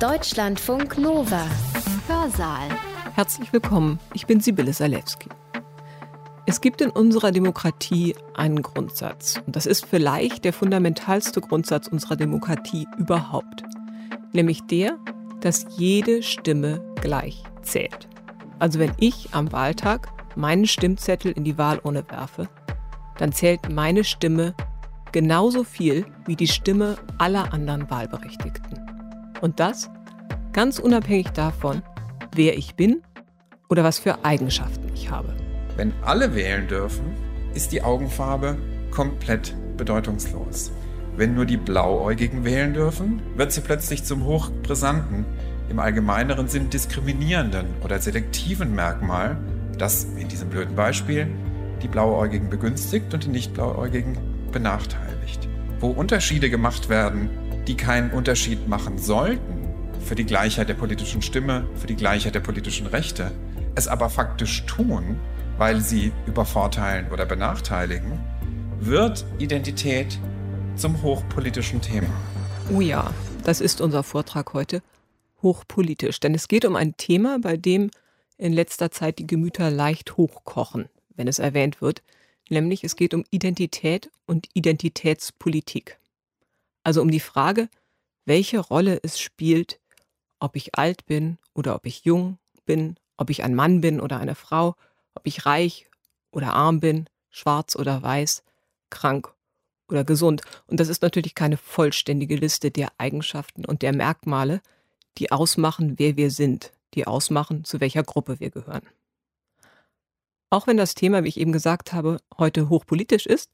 Deutschlandfunk Nova. Hörsaal. Herzlich willkommen, ich bin Sibylle Salewski. Es gibt in unserer Demokratie einen Grundsatz. Und das ist vielleicht der fundamentalste Grundsatz unserer Demokratie überhaupt. Nämlich der, dass jede Stimme gleich zählt. Also wenn ich am Wahltag meinen Stimmzettel in die Wahlurne werfe, dann zählt meine Stimme genauso viel wie die Stimme aller anderen Wahlberechtigten. Und das ganz unabhängig davon, wer ich bin oder was für Eigenschaften ich habe. Wenn alle wählen dürfen, ist die Augenfarbe komplett bedeutungslos. Wenn nur die Blauäugigen wählen dürfen, wird sie plötzlich zum hochbrisanten, im allgemeineren Sinn diskriminierenden oder selektiven Merkmal, das in diesem blöden Beispiel die Blauäugigen begünstigt und die Nicht-Blauäugigen benachteiligt. Wo Unterschiede gemacht werden, die keinen Unterschied machen sollten für die Gleichheit der politischen Stimme, für die Gleichheit der politischen Rechte, es aber faktisch tun, weil sie übervorteilen oder benachteiligen, wird Identität zum hochpolitischen Thema. Oh ja, das ist unser Vortrag heute. Hochpolitisch. Denn es geht um ein Thema, bei dem in letzter Zeit die Gemüter leicht hochkochen, wenn es erwähnt wird. Nämlich es geht um Identität und Identitätspolitik. Also um die Frage, welche Rolle es spielt, ob ich alt bin oder ob ich jung bin, ob ich ein Mann bin oder eine Frau, ob ich reich oder arm bin, schwarz oder weiß, krank oder gesund. Und das ist natürlich keine vollständige Liste der Eigenschaften und der Merkmale, die ausmachen, wer wir sind, die ausmachen, zu welcher Gruppe wir gehören. Auch wenn das Thema, wie ich eben gesagt habe, heute hochpolitisch ist,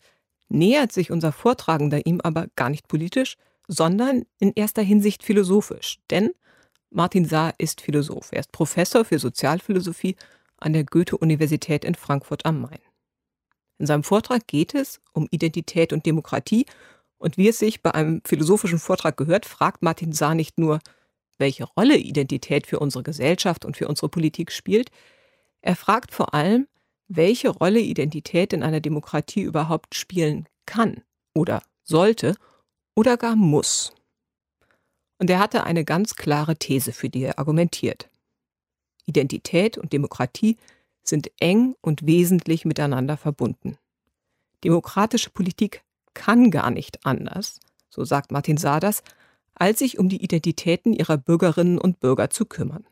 nähert sich unser Vortragender ihm aber gar nicht politisch, sondern in erster Hinsicht philosophisch. Denn Martin Saar ist Philosoph. Er ist Professor für Sozialphilosophie an der Goethe-Universität in Frankfurt am Main. In seinem Vortrag geht es um Identität und Demokratie und wie es sich bei einem philosophischen Vortrag gehört, fragt Martin Saar nicht nur, welche Rolle Identität für unsere Gesellschaft und für unsere Politik spielt, er fragt vor allem, welche Rolle Identität in einer Demokratie überhaupt spielen kann oder sollte oder gar muss. Und er hatte eine ganz klare These, für die er argumentiert. Identität und Demokratie sind eng und wesentlich miteinander verbunden. Demokratische Politik kann gar nicht anders, so sagt Martin Saders, als sich um die Identitäten ihrer Bürgerinnen und Bürger zu kümmern.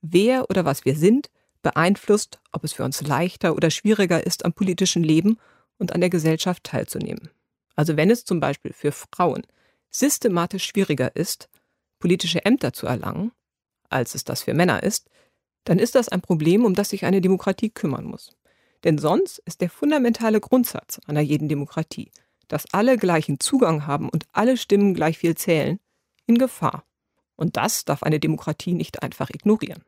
Wer oder was wir sind, beeinflusst, ob es für uns leichter oder schwieriger ist, am politischen Leben und an der Gesellschaft teilzunehmen. Also wenn es zum Beispiel für Frauen systematisch schwieriger ist, politische Ämter zu erlangen, als es das für Männer ist, dann ist das ein Problem, um das sich eine Demokratie kümmern muss. Denn sonst ist der fundamentale Grundsatz einer jeden Demokratie, dass alle gleichen Zugang haben und alle Stimmen gleich viel zählen, in Gefahr. Und das darf eine Demokratie nicht einfach ignorieren.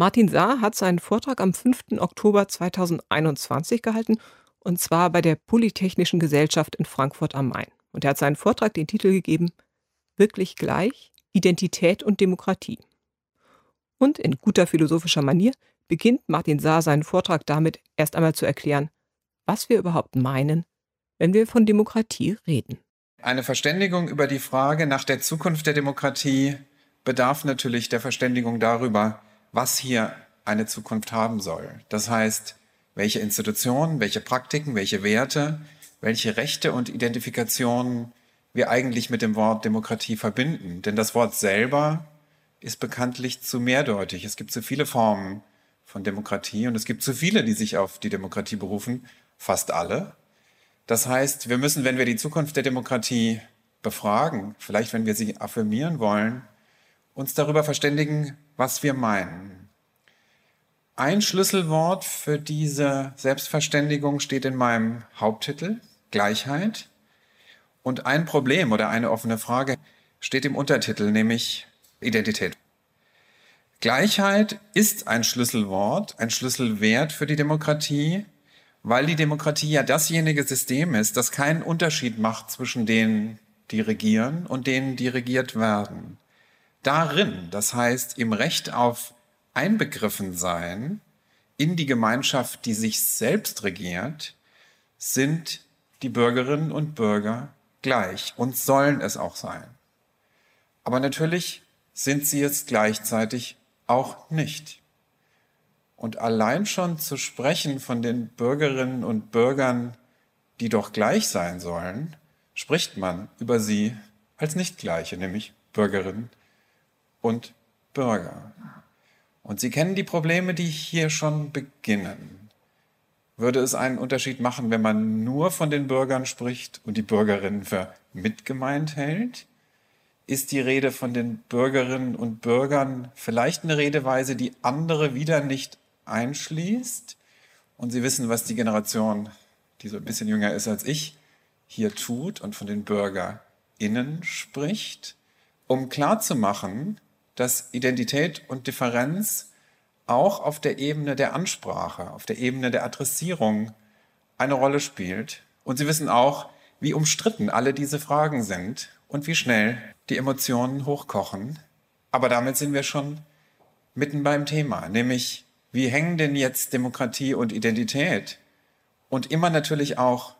Martin Saar hat seinen Vortrag am 5. Oktober 2021 gehalten, und zwar bei der Polytechnischen Gesellschaft in Frankfurt am Main. Und er hat seinen Vortrag den Titel gegeben Wirklich gleich, Identität und Demokratie. Und in guter philosophischer Manier beginnt Martin Saar seinen Vortrag damit, erst einmal zu erklären, was wir überhaupt meinen, wenn wir von Demokratie reden. Eine Verständigung über die Frage nach der Zukunft der Demokratie bedarf natürlich der Verständigung darüber, was hier eine Zukunft haben soll. Das heißt, welche Institutionen, welche Praktiken, welche Werte, welche Rechte und Identifikationen wir eigentlich mit dem Wort Demokratie verbinden. Denn das Wort selber ist bekanntlich zu mehrdeutig. Es gibt zu viele Formen von Demokratie und es gibt zu viele, die sich auf die Demokratie berufen, fast alle. Das heißt, wir müssen, wenn wir die Zukunft der Demokratie befragen, vielleicht wenn wir sie affirmieren wollen, uns darüber verständigen, was wir meinen. Ein Schlüsselwort für diese Selbstverständigung steht in meinem Haupttitel, Gleichheit. Und ein Problem oder eine offene Frage steht im Untertitel, nämlich Identität. Gleichheit ist ein Schlüsselwort, ein Schlüsselwert für die Demokratie, weil die Demokratie ja dasjenige System ist, das keinen Unterschied macht zwischen denen, die regieren und denen, die regiert werden. Darin, das heißt im Recht auf Einbegriffensein in die Gemeinschaft, die sich selbst regiert, sind die Bürgerinnen und Bürger gleich und sollen es auch sein. Aber natürlich sind sie es gleichzeitig auch nicht. Und allein schon zu sprechen von den Bürgerinnen und Bürgern, die doch gleich sein sollen, spricht man über sie als nicht gleiche, nämlich Bürgerinnen und Bürger. Und sie kennen die Probleme, die hier schon beginnen. Würde es einen Unterschied machen, wenn man nur von den Bürgern spricht und die Bürgerinnen für mitgemeint hält? Ist die Rede von den Bürgerinnen und Bürgern vielleicht eine Redeweise, die andere wieder nicht einschließt? Und Sie wissen, was die Generation, die so ein bisschen jünger ist als ich, hier tut und von den BürgerInnen spricht, um klarzumachen, dass Identität und Differenz auch auf der Ebene der Ansprache, auf der Ebene der Adressierung eine Rolle spielt. Und Sie wissen auch, wie umstritten alle diese Fragen sind und wie schnell die Emotionen hochkochen. Aber damit sind wir schon mitten beim Thema, nämlich wie hängen denn jetzt Demokratie und Identität und immer natürlich auch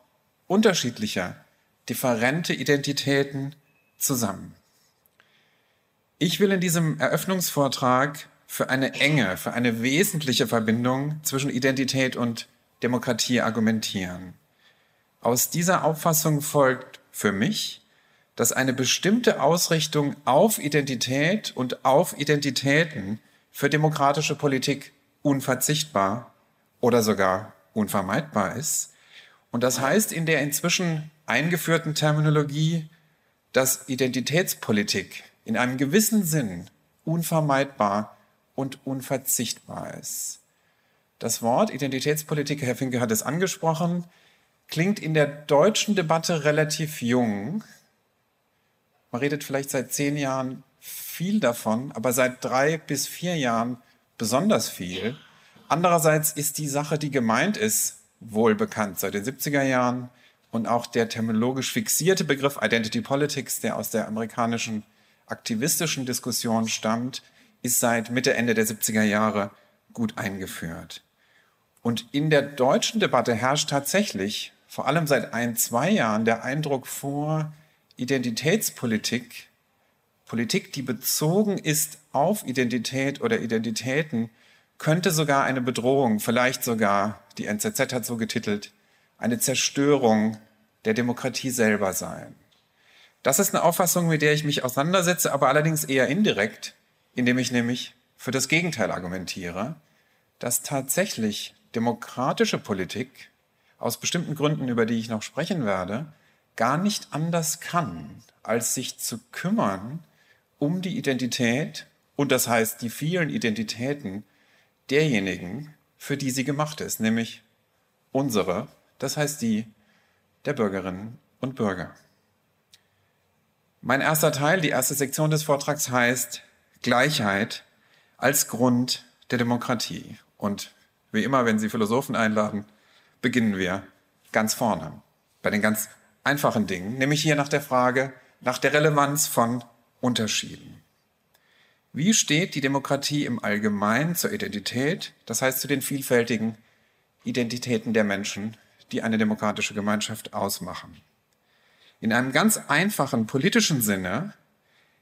unterschiedlicher, differente Identitäten zusammen. Ich will in diesem Eröffnungsvortrag für eine enge, für eine wesentliche Verbindung zwischen Identität und Demokratie argumentieren. Aus dieser Auffassung folgt für mich, dass eine bestimmte Ausrichtung auf Identität und auf Identitäten für demokratische Politik unverzichtbar oder sogar unvermeidbar ist. Und das heißt in der inzwischen eingeführten Terminologie, dass Identitätspolitik in einem gewissen Sinn unvermeidbar und unverzichtbar ist. Das Wort Identitätspolitik, Herr Finke hat es angesprochen, klingt in der deutschen Debatte relativ jung. Man redet vielleicht seit zehn Jahren viel davon, aber seit drei bis vier Jahren besonders viel. Andererseits ist die Sache, die gemeint ist, wohl bekannt seit den 70er Jahren und auch der terminologisch fixierte Begriff Identity Politics, der aus der amerikanischen aktivistischen Diskussion stammt, ist seit Mitte, Ende der 70er Jahre gut eingeführt. Und in der deutschen Debatte herrscht tatsächlich, vor allem seit ein, zwei Jahren, der Eindruck vor, Identitätspolitik, Politik, die bezogen ist auf Identität oder Identitäten, könnte sogar eine Bedrohung, vielleicht sogar, die NZZ hat so getitelt, eine Zerstörung der Demokratie selber sein. Das ist eine Auffassung, mit der ich mich auseinandersetze, aber allerdings eher indirekt, indem ich nämlich für das Gegenteil argumentiere, dass tatsächlich demokratische Politik aus bestimmten Gründen, über die ich noch sprechen werde, gar nicht anders kann, als sich zu kümmern um die Identität und das heißt die vielen Identitäten derjenigen, für die sie gemacht ist, nämlich unsere, das heißt die der Bürgerinnen und Bürger. Mein erster Teil, die erste Sektion des Vortrags heißt Gleichheit als Grund der Demokratie. Und wie immer, wenn Sie Philosophen einladen, beginnen wir ganz vorne, bei den ganz einfachen Dingen, nämlich hier nach der Frage nach der Relevanz von Unterschieden. Wie steht die Demokratie im Allgemeinen zur Identität, das heißt zu den vielfältigen Identitäten der Menschen, die eine demokratische Gemeinschaft ausmachen? In einem ganz einfachen politischen Sinne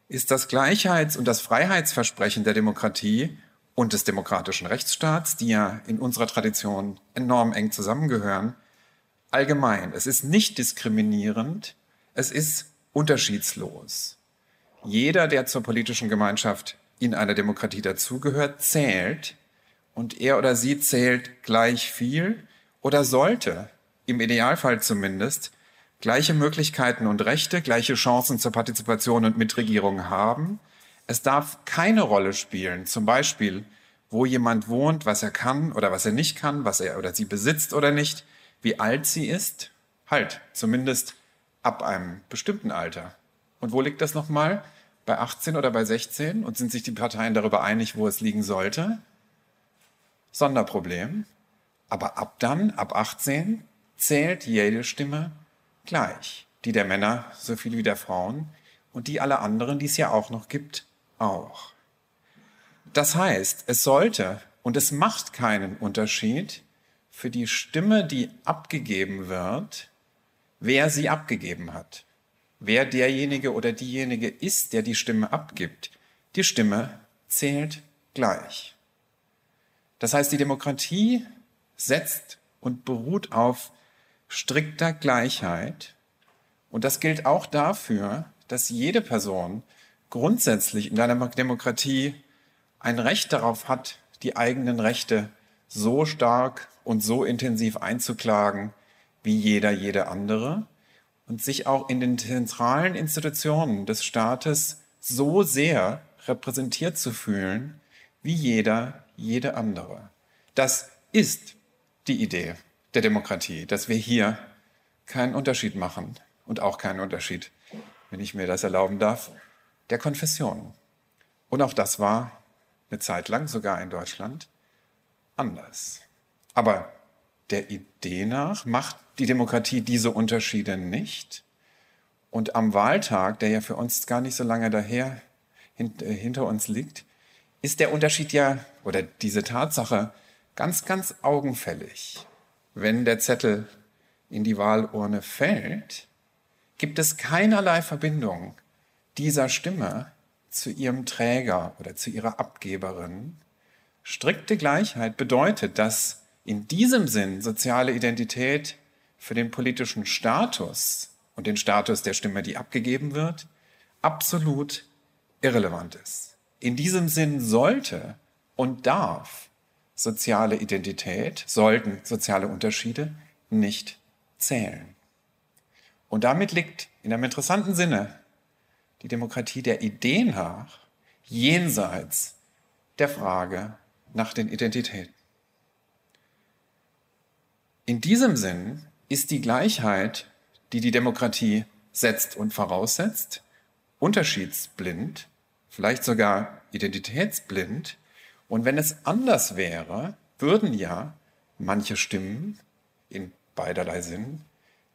ist das Gleichheits- und das Freiheitsversprechen der Demokratie und des demokratischen Rechtsstaats, die ja in unserer Tradition enorm eng zusammengehören, allgemein. Es ist nicht diskriminierend, es ist unterschiedslos. Jeder, der zur politischen Gemeinschaft in einer Demokratie dazugehört, zählt und er oder sie zählt gleich viel oder sollte, im Idealfall zumindest, gleiche Möglichkeiten und Rechte, gleiche Chancen zur Partizipation und Mitregierung haben. Es darf keine Rolle spielen, zum Beispiel, wo jemand wohnt, was er kann oder was er nicht kann, was er oder sie besitzt oder nicht, wie alt sie ist. Halt, zumindest ab einem bestimmten Alter. Und wo liegt das nochmal? Bei 18 oder bei 16? Und sind sich die Parteien darüber einig, wo es liegen sollte? Sonderproblem. Aber ab dann, ab 18, zählt jede Stimme gleich. Die der Männer so viel wie der Frauen und die aller anderen, die es ja auch noch gibt, auch. Das heißt, es sollte und es macht keinen Unterschied für die Stimme, die abgegeben wird, wer sie abgegeben hat. wer derjenige oder diejenige ist, der die Stimme abgibt. Die Stimme zählt gleich. Das heißt, die Demokratie setzt und beruht auf strikter Gleichheit. Und das gilt auch dafür, dass jede Person grundsätzlich in einer Demokratie ein Recht darauf hat, die eigenen Rechte so stark und so intensiv einzuklagen wie jeder, jede andere und sich auch in den zentralen Institutionen des Staates so sehr repräsentiert zu fühlen wie jeder, jede andere. Das ist die Idee der Demokratie, dass wir hier keinen Unterschied machen und auch keinen Unterschied, wenn ich mir das erlauben darf, der Konfession. Und auch das war eine Zeit lang, sogar in Deutschland, anders. Aber der Idee nach macht die Demokratie diese Unterschiede nicht. Und am Wahltag, der ja für uns gar nicht so lange daher äh, hinter uns liegt, ist der Unterschied ja oder diese Tatsache ganz, ganz augenfällig. Wenn der Zettel in die Wahlurne fällt, gibt es keinerlei Verbindung dieser Stimme zu ihrem Träger oder zu ihrer Abgeberin. Strikte Gleichheit bedeutet, dass in diesem Sinn soziale Identität für den politischen Status und den Status der Stimme, die abgegeben wird, absolut irrelevant ist. In diesem Sinn sollte und darf soziale Identität, sollten soziale Unterschiede nicht zählen. Und damit liegt in einem interessanten Sinne die Demokratie der Idee nach jenseits der Frage nach den Identitäten. In diesem Sinn ist die Gleichheit, die die Demokratie setzt und voraussetzt, unterschiedsblind, vielleicht sogar identitätsblind. Und wenn es anders wäre, würden ja manche Stimmen in beiderlei Sinn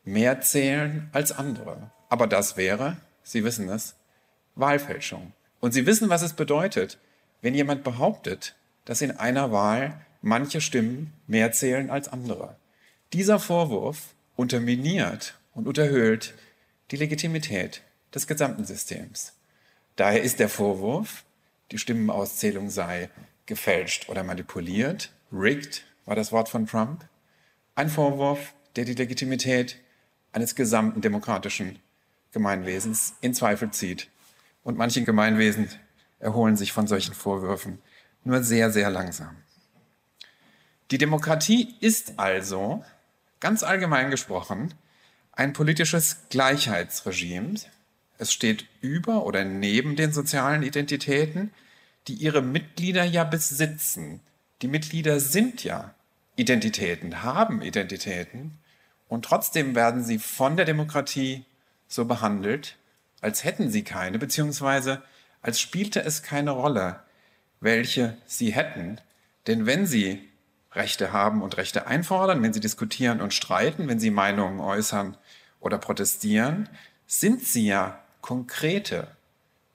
mehr zählen als andere. Aber das wäre, Sie wissen es, Wahlfälschung. Und Sie wissen, was es bedeutet, wenn jemand behauptet, dass in einer Wahl manche Stimmen mehr zählen als andere. Dieser Vorwurf unterminiert und unterhöhlt die Legitimität des gesamten Systems. Daher ist der Vorwurf, die Stimmenauszählung sei gefälscht oder manipuliert, rigged war das Wort von Trump, ein Vorwurf, der die Legitimität eines gesamten demokratischen Gemeinwesens in Zweifel zieht. Und manche Gemeinwesen erholen sich von solchen Vorwürfen nur sehr, sehr langsam. Die Demokratie ist also, ganz allgemein gesprochen, ein politisches Gleichheitsregime. Es steht über oder neben den sozialen Identitäten, die ihre Mitglieder ja besitzen. Die Mitglieder sind ja Identitäten, haben Identitäten und trotzdem werden sie von der Demokratie so behandelt, als hätten sie keine, beziehungsweise als spielte es keine Rolle, welche sie hätten. Denn wenn sie Rechte haben und Rechte einfordern, wenn sie diskutieren und streiten, wenn sie Meinungen äußern oder protestieren, sind sie ja konkrete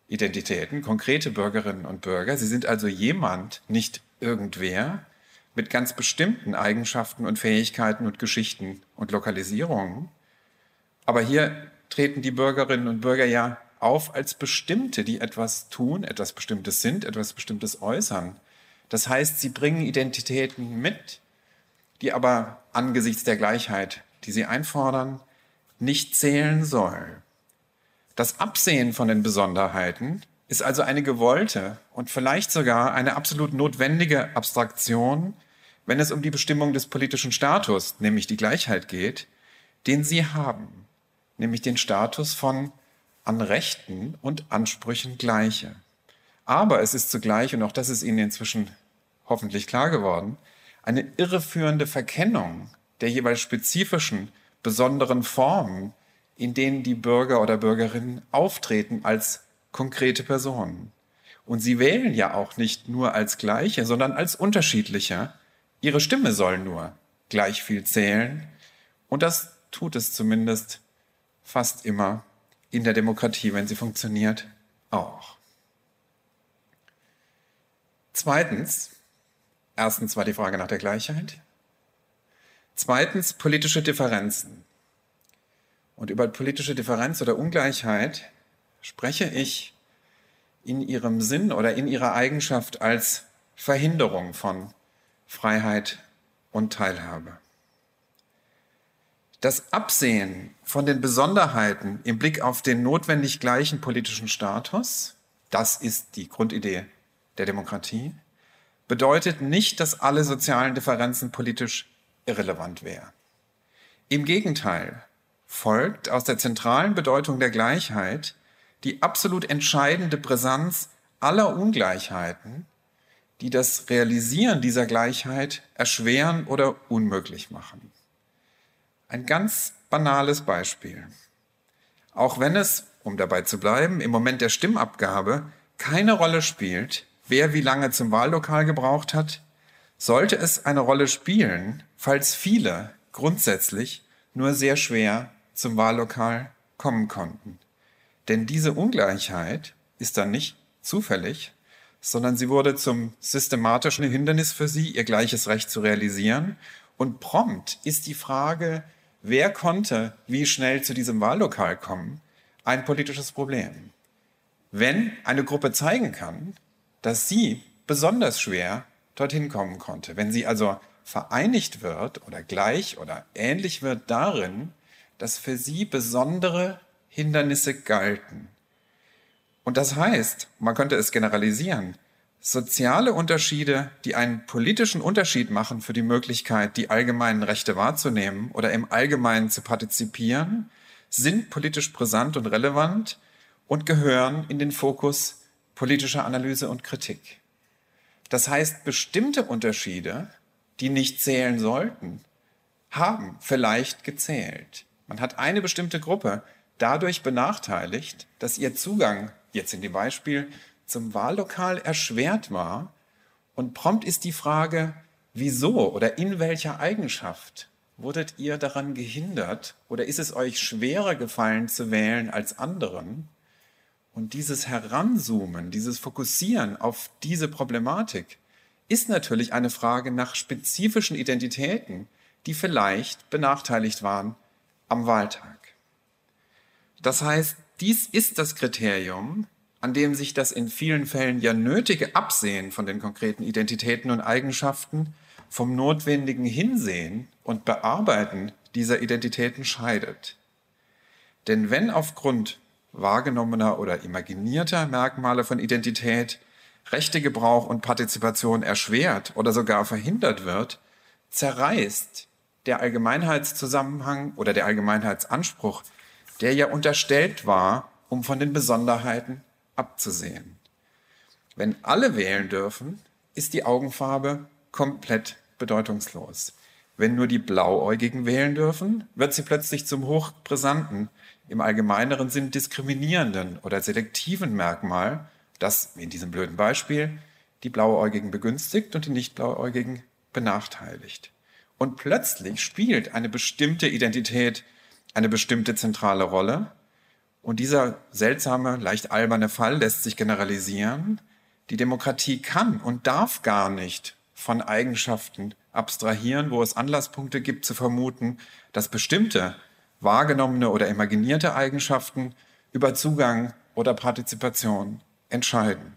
Identitäten, konkrete Bürgerinnen und Bürger. Sie sind also jemand, nicht irgendwer, mit ganz bestimmten Eigenschaften und Fähigkeiten und Geschichten und Lokalisierungen. Aber hier treten die Bürgerinnen und Bürger ja auf als Bestimmte, die etwas tun, etwas Bestimmtes sind, etwas Bestimmtes äußern. Das heißt, sie bringen Identitäten mit, die aber angesichts der Gleichheit, die sie einfordern, nicht zählen soll. Das Absehen von den Besonderheiten ist also eine gewollte und vielleicht sogar eine absolut notwendige Abstraktion, wenn es um die Bestimmung des politischen Status, nämlich die Gleichheit geht, den sie haben, nämlich den Status von an Rechten und Ansprüchen gleiche. Aber es ist zugleich, und auch das ist Ihnen inzwischen hoffentlich klar geworden, eine irreführende Verkennung der jeweils spezifischen, besonderen Formen, in denen die Bürger oder Bürgerinnen auftreten als konkrete Personen. Und sie wählen ja auch nicht nur als gleiche, sondern als unterschiedliche. Ihre Stimme soll nur gleich viel zählen. Und das tut es zumindest fast immer in der Demokratie, wenn sie funktioniert, auch. Zweitens, erstens war die Frage nach der Gleichheit. Zweitens politische Differenzen. Und über politische Differenz oder Ungleichheit spreche ich in ihrem Sinn oder in ihrer Eigenschaft als Verhinderung von Freiheit und Teilhabe. Das Absehen von den Besonderheiten im Blick auf den notwendig gleichen politischen Status, das ist die Grundidee der Demokratie, bedeutet nicht, dass alle sozialen Differenzen politisch irrelevant wären. Im Gegenteil folgt aus der zentralen Bedeutung der Gleichheit die absolut entscheidende Brisanz aller Ungleichheiten, die das Realisieren dieser Gleichheit erschweren oder unmöglich machen. Ein ganz banales Beispiel. Auch wenn es, um dabei zu bleiben, im Moment der Stimmabgabe keine Rolle spielt, wer wie lange zum Wahllokal gebraucht hat, sollte es eine Rolle spielen, falls viele grundsätzlich nur sehr schwer zum Wahllokal kommen konnten. Denn diese Ungleichheit ist dann nicht zufällig, sondern sie wurde zum systematischen Hindernis für sie, ihr gleiches Recht zu realisieren. Und prompt ist die Frage, wer konnte wie schnell zu diesem Wahllokal kommen, ein politisches Problem. Wenn eine Gruppe zeigen kann, dass sie besonders schwer dorthin kommen konnte, wenn sie also vereinigt wird oder gleich oder ähnlich wird darin, dass für sie besondere Hindernisse galten. Und das heißt, man könnte es generalisieren, soziale Unterschiede, die einen politischen Unterschied machen für die Möglichkeit, die allgemeinen Rechte wahrzunehmen oder im Allgemeinen zu partizipieren, sind politisch brisant und relevant und gehören in den Fokus politischer Analyse und Kritik. Das heißt, bestimmte Unterschiede, die nicht zählen sollten, haben vielleicht gezählt. Man hat eine bestimmte Gruppe, dadurch benachteiligt, dass ihr Zugang, jetzt in dem Beispiel, zum Wahllokal erschwert war. Und prompt ist die Frage, wieso oder in welcher Eigenschaft wurdet ihr daran gehindert oder ist es euch schwerer gefallen zu wählen als anderen? Und dieses Heranzoomen, dieses Fokussieren auf diese Problematik ist natürlich eine Frage nach spezifischen Identitäten, die vielleicht benachteiligt waren am Wahltag. Das heißt, dies ist das Kriterium, an dem sich das in vielen Fällen ja nötige Absehen von den konkreten Identitäten und Eigenschaften vom notwendigen Hinsehen und Bearbeiten dieser Identitäten scheidet. Denn wenn aufgrund wahrgenommener oder imaginierter Merkmale von Identität Rechtegebrauch und Partizipation erschwert oder sogar verhindert wird, zerreißt der Allgemeinheitszusammenhang oder der Allgemeinheitsanspruch der ja unterstellt war, um von den Besonderheiten abzusehen. Wenn alle wählen dürfen, ist die Augenfarbe komplett bedeutungslos. Wenn nur die Blauäugigen wählen dürfen, wird sie plötzlich zum hochbrisanten, im allgemeineren Sinn diskriminierenden oder selektiven Merkmal, das, in diesem blöden Beispiel, die Blauäugigen begünstigt und die Nicht-Blauäugigen benachteiligt. Und plötzlich spielt eine bestimmte Identität eine bestimmte zentrale Rolle. Und dieser seltsame, leicht alberne Fall lässt sich generalisieren. Die Demokratie kann und darf gar nicht von Eigenschaften abstrahieren, wo es Anlasspunkte gibt zu vermuten, dass bestimmte wahrgenommene oder imaginierte Eigenschaften über Zugang oder Partizipation entscheiden.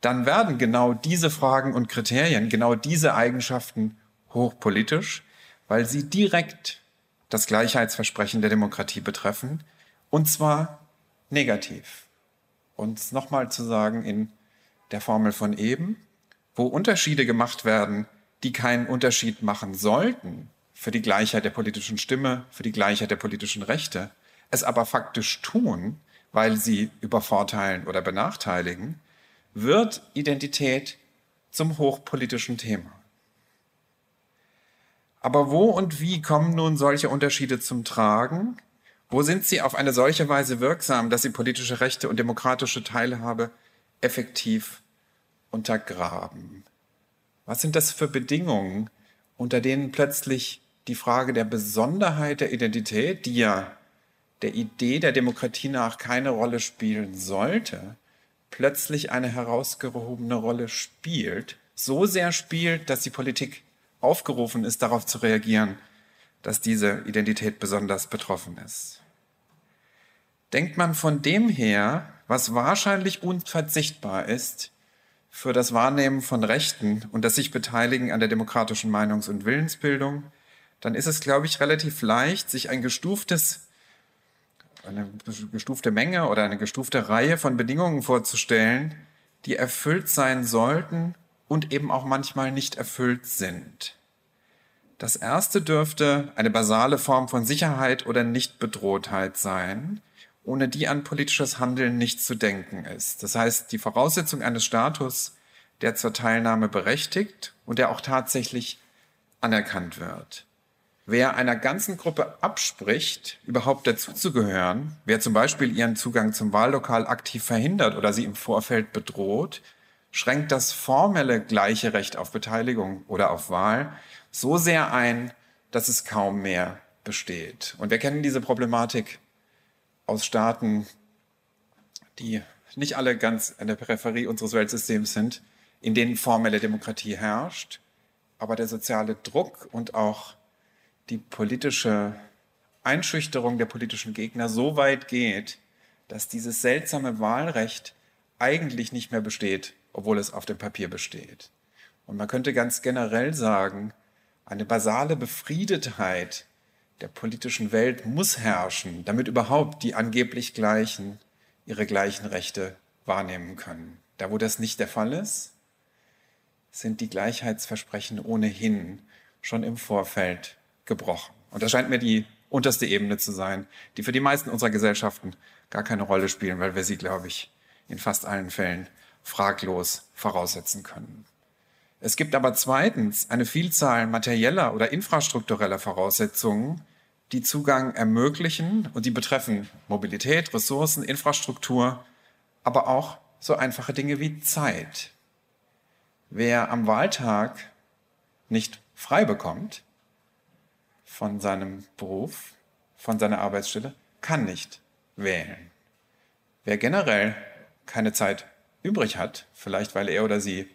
Dann werden genau diese Fragen und Kriterien, genau diese Eigenschaften hochpolitisch, weil sie direkt das Gleichheitsversprechen der Demokratie betreffen, und zwar negativ. Und nochmal zu sagen in der Formel von eben, wo Unterschiede gemacht werden, die keinen Unterschied machen sollten für die Gleichheit der politischen Stimme, für die Gleichheit der politischen Rechte, es aber faktisch tun, weil sie übervorteilen oder benachteiligen, wird Identität zum hochpolitischen Thema. Aber wo und wie kommen nun solche Unterschiede zum Tragen? Wo sind sie auf eine solche Weise wirksam, dass sie politische Rechte und demokratische Teilhabe effektiv untergraben? Was sind das für Bedingungen, unter denen plötzlich die Frage der Besonderheit der Identität, die ja der Idee der Demokratie nach keine Rolle spielen sollte, plötzlich eine herausgehobene Rolle spielt, so sehr spielt, dass die Politik aufgerufen ist, darauf zu reagieren, dass diese Identität besonders betroffen ist. Denkt man von dem her, was wahrscheinlich unverzichtbar ist für das Wahrnehmen von Rechten und das sich beteiligen an der demokratischen Meinungs- und Willensbildung, dann ist es, glaube ich, relativ leicht, sich ein gestuftes, eine gestufte Menge oder eine gestufte Reihe von Bedingungen vorzustellen, die erfüllt sein sollten und eben auch manchmal nicht erfüllt sind. Das erste dürfte eine basale Form von Sicherheit oder Nichtbedrohtheit sein, ohne die an politisches Handeln nicht zu denken ist. Das heißt, die Voraussetzung eines Status, der zur Teilnahme berechtigt und der auch tatsächlich anerkannt wird. Wer einer ganzen Gruppe abspricht, überhaupt dazuzugehören, wer zum Beispiel ihren Zugang zum Wahllokal aktiv verhindert oder sie im Vorfeld bedroht, schränkt das formelle gleiche Recht auf Beteiligung oder auf Wahl so sehr ein, dass es kaum mehr besteht. Und wir kennen diese Problematik aus Staaten, die nicht alle ganz an der Peripherie unseres Weltsystems sind, in denen formelle Demokratie herrscht, aber der soziale Druck und auch die politische Einschüchterung der politischen Gegner so weit geht, dass dieses seltsame Wahlrecht eigentlich nicht mehr besteht, obwohl es auf dem Papier besteht. Und man könnte ganz generell sagen, eine basale Befriedetheit der politischen Welt muss herrschen, damit überhaupt die angeblich Gleichen ihre gleichen Rechte wahrnehmen können. Da, wo das nicht der Fall ist, sind die Gleichheitsversprechen ohnehin schon im Vorfeld gebrochen. Und das scheint mir die unterste Ebene zu sein, die für die meisten unserer Gesellschaften gar keine Rolle spielen, weil wir sie, glaube ich, in fast allen Fällen fraglos voraussetzen können. Es gibt aber zweitens eine Vielzahl materieller oder infrastruktureller Voraussetzungen, die Zugang ermöglichen und die betreffen Mobilität, Ressourcen, Infrastruktur, aber auch so einfache Dinge wie Zeit. Wer am Wahltag nicht frei bekommt von seinem Beruf, von seiner Arbeitsstelle, kann nicht wählen. Wer generell keine Zeit übrig hat, vielleicht weil er oder sie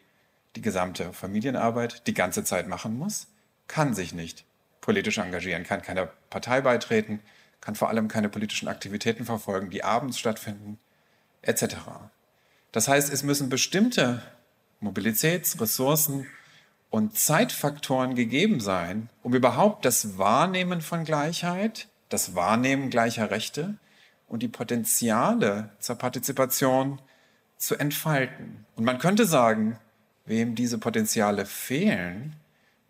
die gesamte Familienarbeit die ganze Zeit machen muss, kann sich nicht politisch engagieren, kann keiner Partei beitreten, kann vor allem keine politischen Aktivitäten verfolgen, die abends stattfinden, etc. Das heißt, es müssen bestimmte Mobilitäts-, Ressourcen- und Zeitfaktoren gegeben sein, um überhaupt das Wahrnehmen von Gleichheit, das Wahrnehmen gleicher Rechte und die Potenziale zur Partizipation zu entfalten. Und man könnte sagen, wem diese Potenziale fehlen,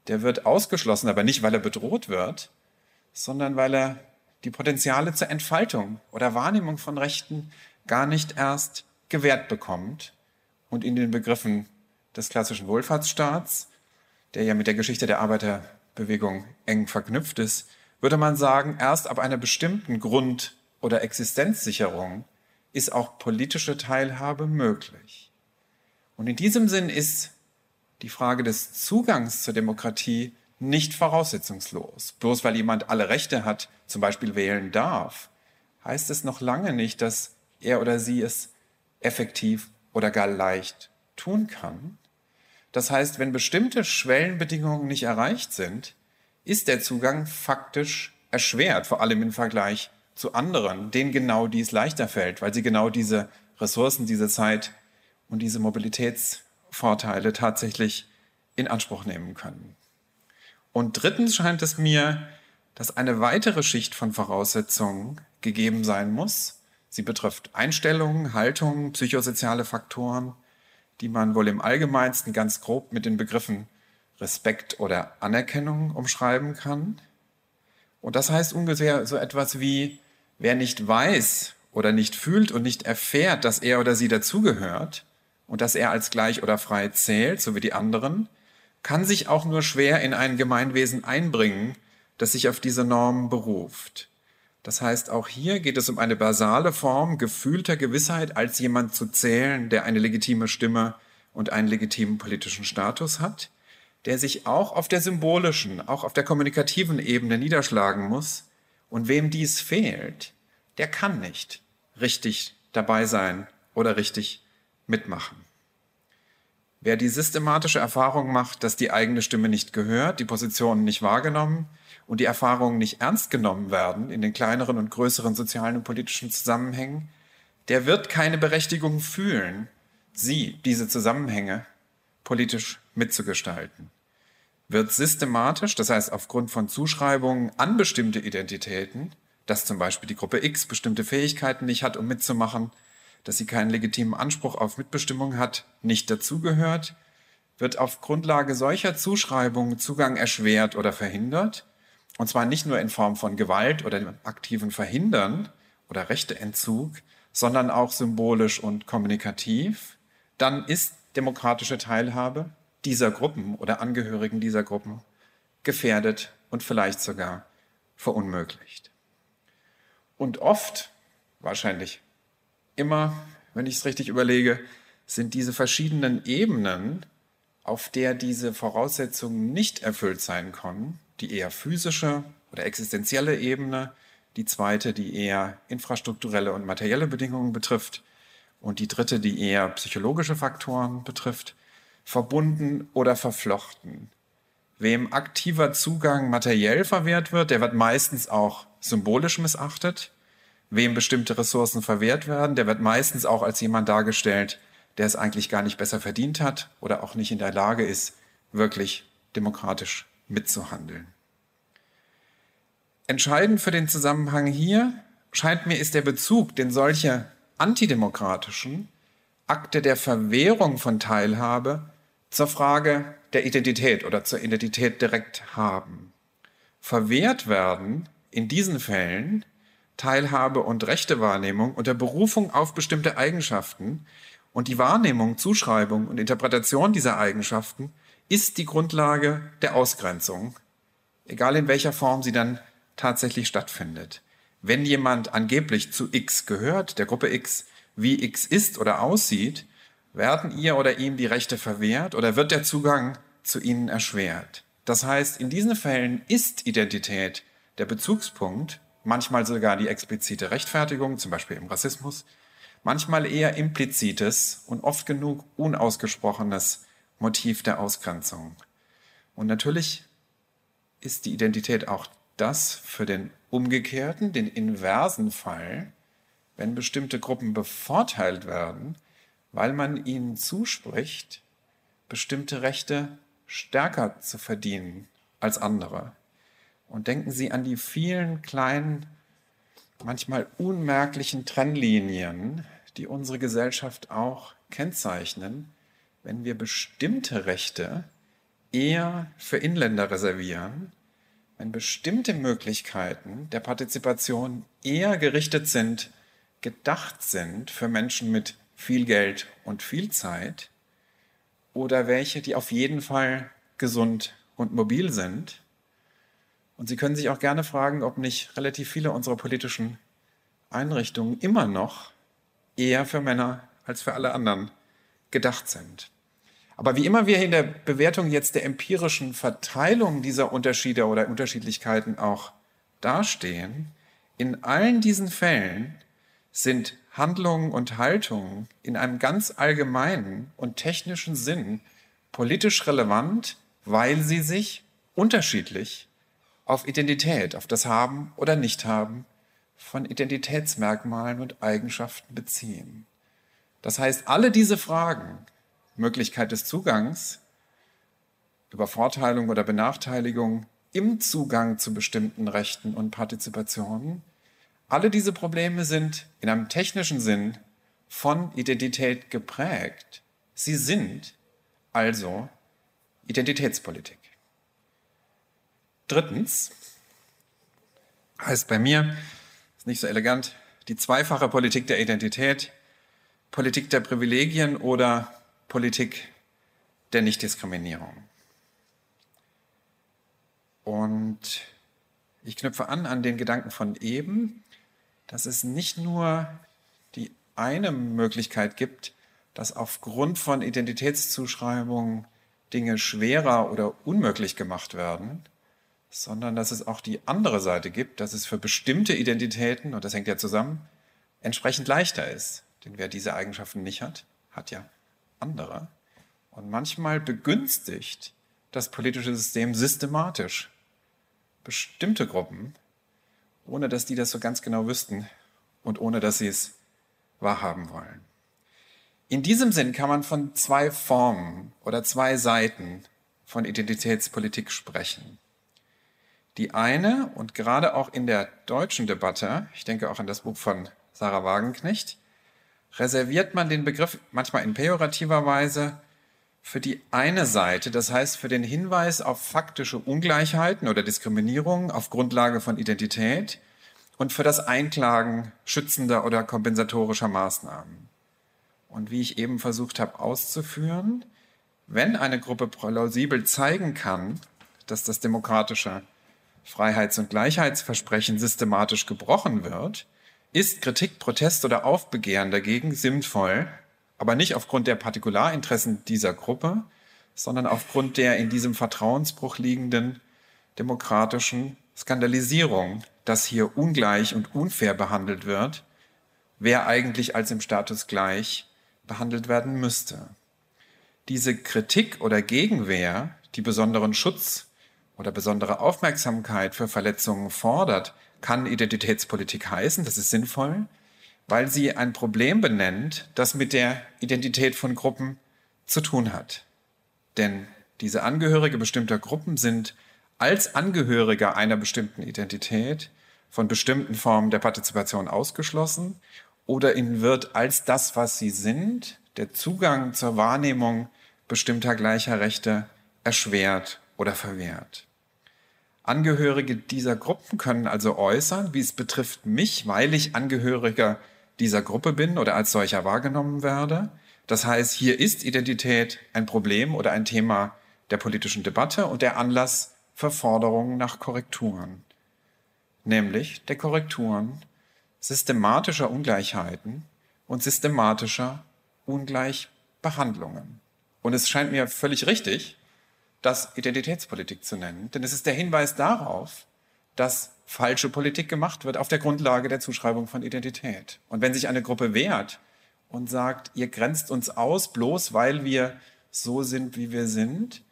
der wird ausgeschlossen, aber nicht, weil er bedroht wird, sondern weil er die Potenziale zur Entfaltung oder Wahrnehmung von Rechten gar nicht erst gewährt bekommt und in den Begriffen des klassischen Wohlfahrtsstaats, der ja mit der Geschichte der Arbeiterbewegung eng verknüpft ist, würde man sagen, erst ab einer bestimmten Grund- oder Existenzsicherung ist auch politische Teilhabe möglich. Und in diesem Sinn ist die Frage des Zugangs zur Demokratie nicht voraussetzungslos. Bloß weil jemand alle Rechte hat, zum Beispiel wählen darf, heißt es noch lange nicht, dass er oder sie es effektiv oder gar leicht tun kann. Das heißt, wenn bestimmte Schwellenbedingungen nicht erreicht sind, ist der Zugang faktisch erschwert, vor allem im Vergleich zu anderen, denen genau dies leichter fällt, weil sie genau diese Ressourcen, diese Zeit und diese Mobilitätsvorteile tatsächlich in Anspruch nehmen können. Und drittens scheint es mir, dass eine weitere Schicht von Voraussetzungen gegeben sein muss. Sie betrifft Einstellungen, Haltungen, psychosoziale Faktoren, die man wohl im allgemeinsten ganz grob mit den Begriffen Respekt oder Anerkennung umschreiben kann. Und das heißt ungefähr so etwas wie, wer nicht weiß oder nicht fühlt und nicht erfährt, dass er oder sie dazugehört, und dass er als gleich oder frei zählt, so wie die anderen, kann sich auch nur schwer in ein Gemeinwesen einbringen, das sich auf diese Normen beruft. Das heißt, auch hier geht es um eine basale Form gefühlter Gewissheit, als jemand zu zählen, der eine legitime Stimme und einen legitimen politischen Status hat, der sich auch auf der symbolischen, auch auf der kommunikativen Ebene niederschlagen muss. Und wem dies fehlt, der kann nicht richtig dabei sein oder richtig mitmachen. Wer die systematische Erfahrung macht, dass die eigene Stimme nicht gehört, die Positionen nicht wahrgenommen und die Erfahrungen nicht ernst genommen werden in den kleineren und größeren sozialen und politischen Zusammenhängen, der wird keine Berechtigung fühlen, sie, diese Zusammenhänge, politisch mitzugestalten. Wird systematisch, das heißt aufgrund von Zuschreibungen an bestimmte Identitäten, dass zum Beispiel die Gruppe X bestimmte Fähigkeiten nicht hat, um mitzumachen, dass sie keinen legitimen Anspruch auf Mitbestimmung hat, nicht dazugehört, wird auf Grundlage solcher Zuschreibungen Zugang erschwert oder verhindert, und zwar nicht nur in Form von Gewalt oder dem aktiven Verhindern oder Rechteentzug, sondern auch symbolisch und kommunikativ, dann ist demokratische Teilhabe dieser Gruppen oder Angehörigen dieser Gruppen gefährdet und vielleicht sogar verunmöglicht. Und oft, wahrscheinlich immer, wenn ich es richtig überlege, sind diese verschiedenen Ebenen, auf der diese Voraussetzungen nicht erfüllt sein können, die eher physische oder existenzielle Ebene, die zweite, die eher infrastrukturelle und materielle Bedingungen betrifft und die dritte, die eher psychologische Faktoren betrifft, verbunden oder verflochten. Wem aktiver Zugang materiell verwehrt wird, der wird meistens auch symbolisch missachtet. Wem bestimmte Ressourcen verwehrt werden, der wird meistens auch als jemand dargestellt, der es eigentlich gar nicht besser verdient hat oder auch nicht in der Lage ist, wirklich demokratisch mitzuhandeln. Entscheidend für den Zusammenhang hier scheint mir ist der Bezug, den solche antidemokratischen Akte der Verwehrung von Teilhabe zur Frage der Identität oder zur Identität direkt haben. Verwehrt werden in diesen Fällen Teilhabe und Rechtewahrnehmung unter Berufung auf bestimmte Eigenschaften und die Wahrnehmung, Zuschreibung und Interpretation dieser Eigenschaften ist die Grundlage der Ausgrenzung, egal in welcher Form sie dann tatsächlich stattfindet. Wenn jemand angeblich zu X gehört, der Gruppe X, wie X ist oder aussieht, werden ihr oder ihm die Rechte verwehrt oder wird der Zugang zu ihnen erschwert. Das heißt, in diesen Fällen ist Identität der Bezugspunkt, manchmal sogar die explizite Rechtfertigung, zum Beispiel im Rassismus, manchmal eher implizites und oft genug unausgesprochenes Motiv der Ausgrenzung. Und natürlich ist die Identität auch das für den umgekehrten, den inversen Fall, wenn bestimmte Gruppen bevorteilt werden, weil man ihnen zuspricht, bestimmte Rechte stärker zu verdienen als andere. Und denken Sie an die vielen kleinen, manchmal unmerklichen Trennlinien, die unsere Gesellschaft auch kennzeichnen, wenn wir bestimmte Rechte eher für Inländer reservieren wenn bestimmte Möglichkeiten der Partizipation eher gerichtet sind, gedacht sind für Menschen mit viel Geld und viel Zeit oder welche, die auf jeden Fall gesund und mobil sind. Und Sie können sich auch gerne fragen, ob nicht relativ viele unserer politischen Einrichtungen immer noch eher für Männer als für alle anderen gedacht sind. Aber wie immer wir in der Bewertung jetzt der empirischen Verteilung dieser Unterschiede oder Unterschiedlichkeiten auch dastehen, in allen diesen Fällen sind Handlungen und Haltungen in einem ganz allgemeinen und technischen Sinn politisch relevant, weil sie sich unterschiedlich auf Identität, auf das Haben oder Nichthaben von Identitätsmerkmalen und Eigenschaften beziehen. Das heißt, alle diese Fragen Möglichkeit des Zugangs, Übervorteilung oder Benachteiligung im Zugang zu bestimmten Rechten und Partizipationen. Alle diese Probleme sind in einem technischen Sinn von Identität geprägt. Sie sind also Identitätspolitik. Drittens heißt bei mir, ist nicht so elegant, die zweifache Politik der Identität, Politik der Privilegien oder Politik der Nichtdiskriminierung. Und ich knüpfe an an den Gedanken von eben, dass es nicht nur die eine Möglichkeit gibt, dass aufgrund von Identitätszuschreibungen Dinge schwerer oder unmöglich gemacht werden, sondern dass es auch die andere Seite gibt, dass es für bestimmte Identitäten, und das hängt ja zusammen, entsprechend leichter ist. Denn wer diese Eigenschaften nicht hat, hat ja andere. Und manchmal begünstigt das politische System systematisch bestimmte Gruppen, ohne dass die das so ganz genau wüssten und ohne dass sie es wahrhaben wollen. In diesem Sinn kann man von zwei Formen oder zwei Seiten von Identitätspolitik sprechen. Die eine, und gerade auch in der deutschen Debatte, ich denke auch an das Buch von Sarah Wagenknecht, reserviert man den Begriff manchmal in pejorativer Weise für die eine Seite, das heißt für den Hinweis auf faktische Ungleichheiten oder Diskriminierung auf Grundlage von Identität und für das Einklagen schützender oder kompensatorischer Maßnahmen. Und wie ich eben versucht habe auszuführen, wenn eine Gruppe plausibel zeigen kann, dass das demokratische Freiheits- und Gleichheitsversprechen systematisch gebrochen wird, ist Kritik, Protest oder Aufbegehren dagegen sinnvoll, aber nicht aufgrund der Partikularinteressen dieser Gruppe, sondern aufgrund der in diesem Vertrauensbruch liegenden demokratischen Skandalisierung, dass hier ungleich und unfair behandelt wird, wer eigentlich als im Status gleich behandelt werden müsste. Diese Kritik oder Gegenwehr, die besonderen Schutz oder besondere Aufmerksamkeit für Verletzungen fordert, kann Identitätspolitik heißen, das ist sinnvoll, weil sie ein Problem benennt, das mit der Identität von Gruppen zu tun hat. Denn diese Angehörige bestimmter Gruppen sind als Angehörige einer bestimmten Identität von bestimmten Formen der Partizipation ausgeschlossen oder ihnen wird als das, was sie sind, der Zugang zur Wahrnehmung bestimmter gleicher Rechte erschwert oder verwehrt. Angehörige dieser Gruppen können also äußern, wie es betrifft mich, weil ich Angehöriger dieser Gruppe bin oder als solcher wahrgenommen werde. Das heißt, hier ist Identität ein Problem oder ein Thema der politischen Debatte und der Anlass für Forderungen nach Korrekturen, nämlich der Korrekturen systematischer Ungleichheiten und systematischer Ungleichbehandlungen. Und es scheint mir völlig richtig, das Identitätspolitik zu nennen, denn es ist der Hinweis darauf, dass falsche Politik gemacht wird auf der Grundlage der Zuschreibung von Identität. Und wenn sich eine Gruppe wehrt und sagt, ihr grenzt uns aus, bloß weil wir so sind, wie wir sind,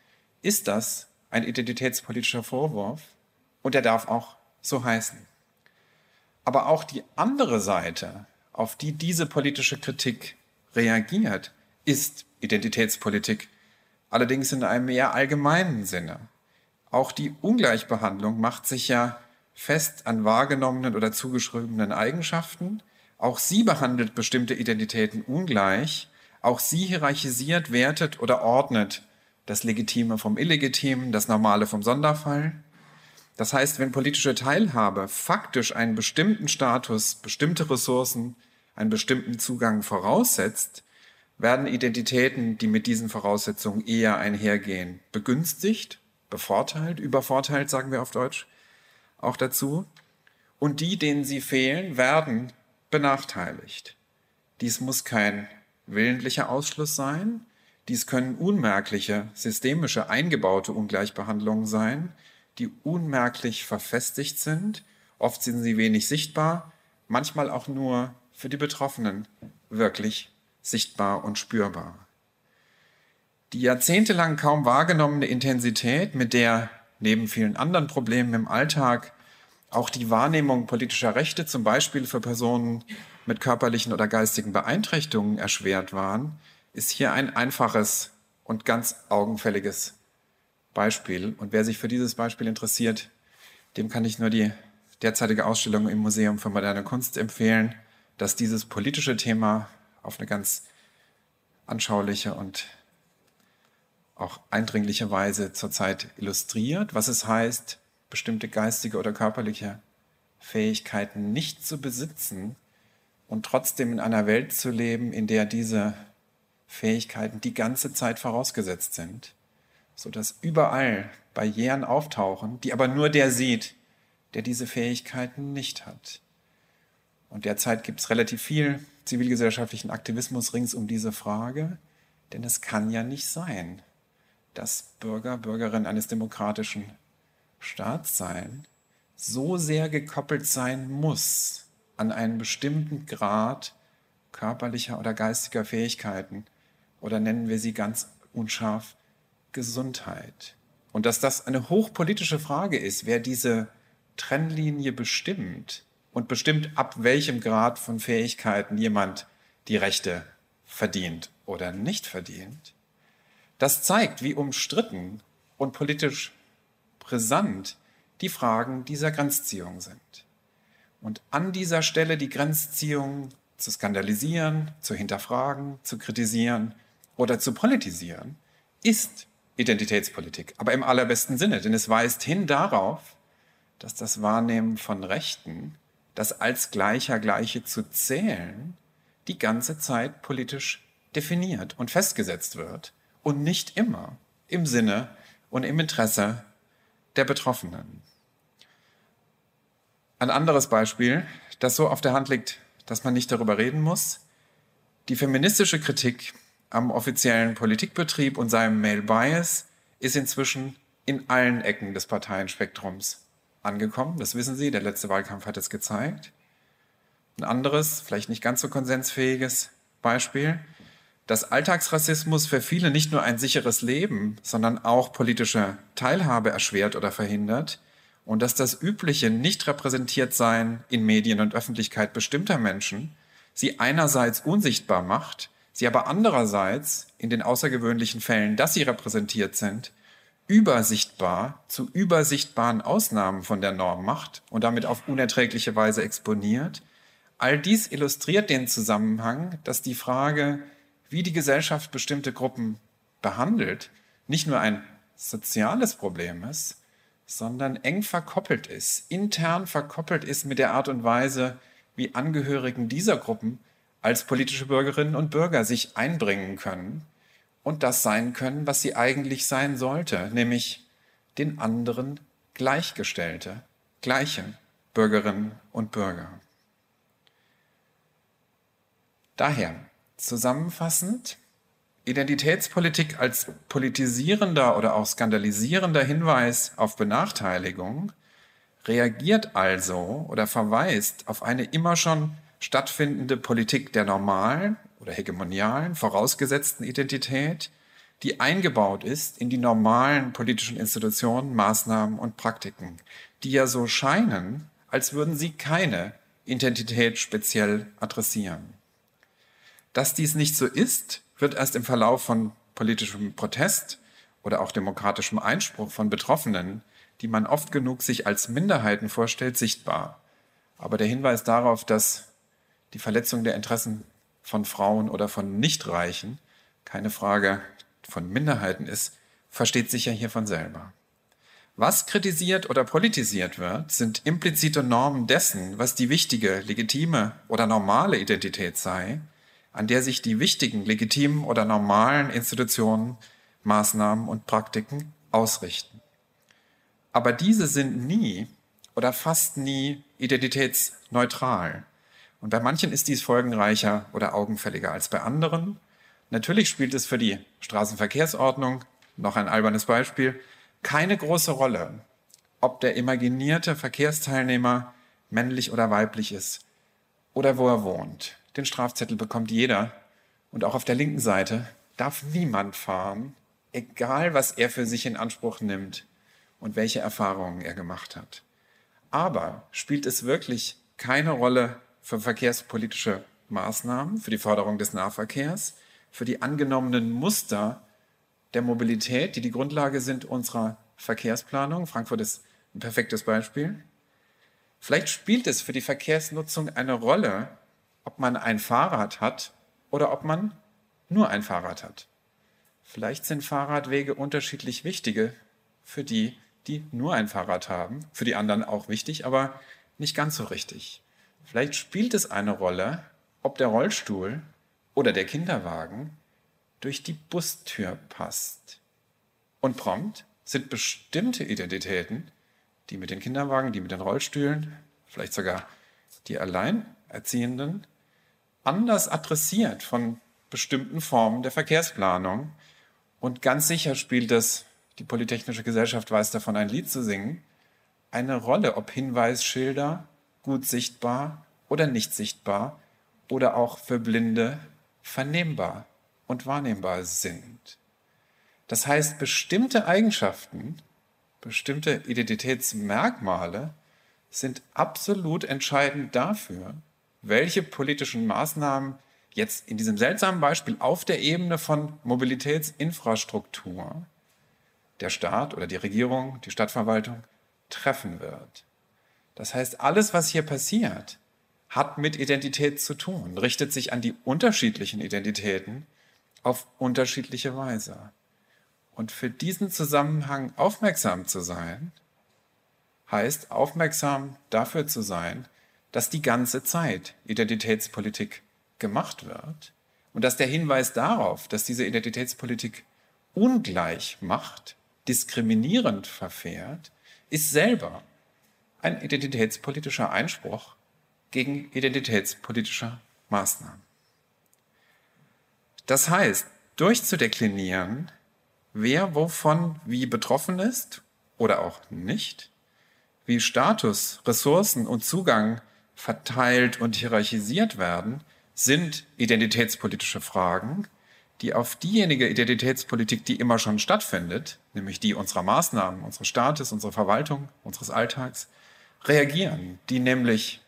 ist das ein identitätspolitischer Vorwurf und er darf auch so heißen. Aber auch die andere Seite, auf die diese politische Kritik reagiert, ist Identitätspolitik, allerdings in einem eher allgemeinen Sinne. Auch die Ungleichbehandlung macht sich ja fest an wahrgenommenen oder zugeschriebenen Eigenschaften. Auch sie behandelt bestimmte Identitäten ungleich. Auch sie hierarchisiert, wertet oder ordnet das Legitime vom Illegitimen, das Normale vom Sonderfall. Das heißt, wenn politische Teilhabe faktisch einen bestimmten Status, bestimmte Ressourcen, einen bestimmten Zugang voraussetzt, werden Identitäten, die mit diesen Voraussetzungen eher einhergehen, begünstigt, bevorteilt, übervorteilt, sagen wir auf Deutsch, auch dazu. Und die, denen sie fehlen, werden benachteiligt. Dies muss kein willentlicher Ausschluss sein. Dies können unmerkliche, systemische, eingebaute Ungleichbehandlungen sein, die unmerklich verfestigt sind. Oft sind sie wenig sichtbar, manchmal auch nur für die Betroffenen wirklich sichtbar und spürbar. Die jahrzehntelang kaum wahrgenommene Intensität, mit der neben vielen anderen Problemen im Alltag auch die Wahrnehmung politischer Rechte, zum Beispiel für Personen mit körperlichen oder geistigen Beeinträchtigungen erschwert waren, ist hier ein einfaches und ganz augenfälliges Beispiel. Und wer sich für dieses Beispiel interessiert, dem kann ich nur die derzeitige Ausstellung im Museum für moderne Kunst empfehlen, dass dieses politische Thema auf eine ganz anschauliche und auch eindringliche Weise zurzeit illustriert, was es heißt, bestimmte geistige oder körperliche Fähigkeiten nicht zu besitzen und trotzdem in einer Welt zu leben, in der diese Fähigkeiten die ganze Zeit vorausgesetzt sind, sodass überall Barrieren auftauchen, die aber nur der sieht, der diese Fähigkeiten nicht hat. Und derzeit gibt es relativ viel zivilgesellschaftlichen Aktivismus rings um diese Frage, denn es kann ja nicht sein, dass Bürger, Bürgerinnen eines demokratischen Staats sein, so sehr gekoppelt sein muss an einen bestimmten Grad körperlicher oder geistiger Fähigkeiten oder nennen wir sie ganz unscharf Gesundheit. Und dass das eine hochpolitische Frage ist, wer diese Trennlinie bestimmt und bestimmt, ab welchem Grad von Fähigkeiten jemand die Rechte verdient oder nicht verdient, das zeigt, wie umstritten und politisch brisant die Fragen dieser Grenzziehung sind. Und an dieser Stelle die Grenzziehung zu skandalisieren, zu hinterfragen, zu kritisieren oder zu politisieren, ist Identitätspolitik, aber im allerbesten Sinne, denn es weist hin darauf, dass das Wahrnehmen von Rechten, das als Gleicher Gleiche zu zählen, die ganze Zeit politisch definiert und festgesetzt wird und nicht immer im Sinne und im Interesse der Betroffenen. Ein anderes Beispiel, das so auf der Hand liegt, dass man nicht darüber reden muss. Die feministische Kritik am offiziellen Politikbetrieb und seinem Male Bias ist inzwischen in allen Ecken des Parteienspektrums angekommen. Das wissen Sie, der letzte Wahlkampf hat es gezeigt. Ein anderes, vielleicht nicht ganz so konsensfähiges Beispiel, dass Alltagsrassismus für viele nicht nur ein sicheres Leben, sondern auch politische Teilhabe erschwert oder verhindert und dass das übliche nicht repräsentiert sein in Medien und Öffentlichkeit bestimmter Menschen sie einerseits unsichtbar macht sie aber andererseits in den außergewöhnlichen Fällen, dass sie repräsentiert sind, übersichtbar zu übersichtbaren Ausnahmen von der Norm macht und damit auf unerträgliche Weise exponiert. All dies illustriert den Zusammenhang, dass die Frage, wie die Gesellschaft bestimmte Gruppen behandelt, nicht nur ein soziales Problem ist, sondern eng verkoppelt ist, intern verkoppelt ist mit der Art und Weise, wie Angehörigen dieser Gruppen als politische Bürgerinnen und Bürger sich einbringen können und das sein können, was sie eigentlich sein sollte, nämlich den anderen gleichgestellte, gleiche Bürgerinnen und Bürger. Daher zusammenfassend, Identitätspolitik als politisierender oder auch skandalisierender Hinweis auf Benachteiligung reagiert also oder verweist auf eine immer schon stattfindende Politik der normalen oder hegemonialen, vorausgesetzten Identität, die eingebaut ist in die normalen politischen Institutionen, Maßnahmen und Praktiken, die ja so scheinen, als würden sie keine Identität speziell adressieren. Dass dies nicht so ist, wird erst im Verlauf von politischem Protest oder auch demokratischem Einspruch von Betroffenen, die man oft genug sich als Minderheiten vorstellt, sichtbar. Aber der Hinweis darauf, dass die Verletzung der Interessen von Frauen oder von Nichtreichen keine Frage von Minderheiten ist, versteht sich ja hier von selber. Was kritisiert oder politisiert wird, sind implizite Normen dessen, was die wichtige, legitime oder normale Identität sei, an der sich die wichtigen, legitimen oder normalen Institutionen, Maßnahmen und Praktiken ausrichten. Aber diese sind nie oder fast nie identitätsneutral. Und bei manchen ist dies folgenreicher oder augenfälliger als bei anderen. Natürlich spielt es für die Straßenverkehrsordnung, noch ein albernes Beispiel, keine große Rolle, ob der imaginierte Verkehrsteilnehmer männlich oder weiblich ist oder wo er wohnt. Den Strafzettel bekommt jeder und auch auf der linken Seite darf niemand fahren, egal was er für sich in Anspruch nimmt und welche Erfahrungen er gemacht hat. Aber spielt es wirklich keine Rolle, für verkehrspolitische Maßnahmen, für die Förderung des Nahverkehrs, für die angenommenen Muster der Mobilität, die die Grundlage sind unserer Verkehrsplanung. Frankfurt ist ein perfektes Beispiel. Vielleicht spielt es für die Verkehrsnutzung eine Rolle, ob man ein Fahrrad hat oder ob man nur ein Fahrrad hat. Vielleicht sind Fahrradwege unterschiedlich wichtige für die, die nur ein Fahrrad haben, für die anderen auch wichtig, aber nicht ganz so richtig. Vielleicht spielt es eine Rolle, ob der Rollstuhl oder der Kinderwagen durch die Bustür passt. Und prompt sind bestimmte Identitäten, die mit den Kinderwagen, die mit den Rollstühlen, vielleicht sogar die Alleinerziehenden, anders adressiert von bestimmten Formen der Verkehrsplanung. Und ganz sicher spielt es, die Polytechnische Gesellschaft weiß davon, ein Lied zu singen, eine Rolle, ob Hinweisschilder gut sichtbar oder nicht sichtbar oder auch für Blinde vernehmbar und wahrnehmbar sind. Das heißt, bestimmte Eigenschaften, bestimmte Identitätsmerkmale sind absolut entscheidend dafür, welche politischen Maßnahmen jetzt in diesem seltsamen Beispiel auf der Ebene von Mobilitätsinfrastruktur der Staat oder die Regierung, die Stadtverwaltung treffen wird. Das heißt, alles, was hier passiert, hat mit Identität zu tun, richtet sich an die unterschiedlichen Identitäten auf unterschiedliche Weise. Und für diesen Zusammenhang aufmerksam zu sein, heißt aufmerksam dafür zu sein, dass die ganze Zeit Identitätspolitik gemacht wird und dass der Hinweis darauf, dass diese Identitätspolitik ungleich macht, diskriminierend verfährt, ist selber ein identitätspolitischer Einspruch gegen identitätspolitische Maßnahmen. Das heißt, durchzudeklinieren, wer wovon wie betroffen ist oder auch nicht, wie Status, Ressourcen und Zugang verteilt und hierarchisiert werden, sind identitätspolitische Fragen, die auf diejenige Identitätspolitik, die immer schon stattfindet, nämlich die unserer Maßnahmen, unseres Staates, unserer Verwaltung, unseres Alltags, reagieren, die nämlich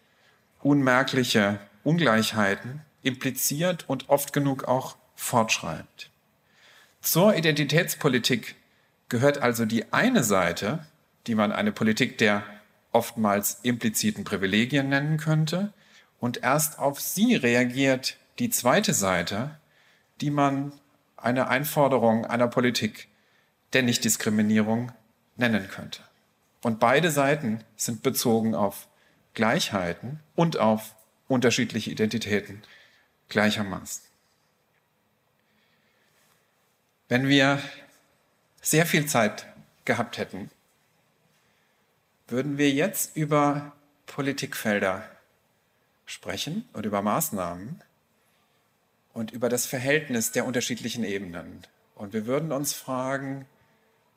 unmerkliche Ungleichheiten impliziert und oft genug auch fortschreibt. Zur Identitätspolitik gehört also die eine Seite, die man eine Politik der oftmals impliziten Privilegien nennen könnte, und erst auf sie reagiert die zweite Seite, die man eine Einforderung einer Politik der Nichtdiskriminierung nennen könnte. Und beide Seiten sind bezogen auf Gleichheiten und auf unterschiedliche Identitäten gleichermaßen. Wenn wir sehr viel Zeit gehabt hätten, würden wir jetzt über Politikfelder sprechen und über Maßnahmen und über das Verhältnis der unterschiedlichen Ebenen. Und wir würden uns fragen,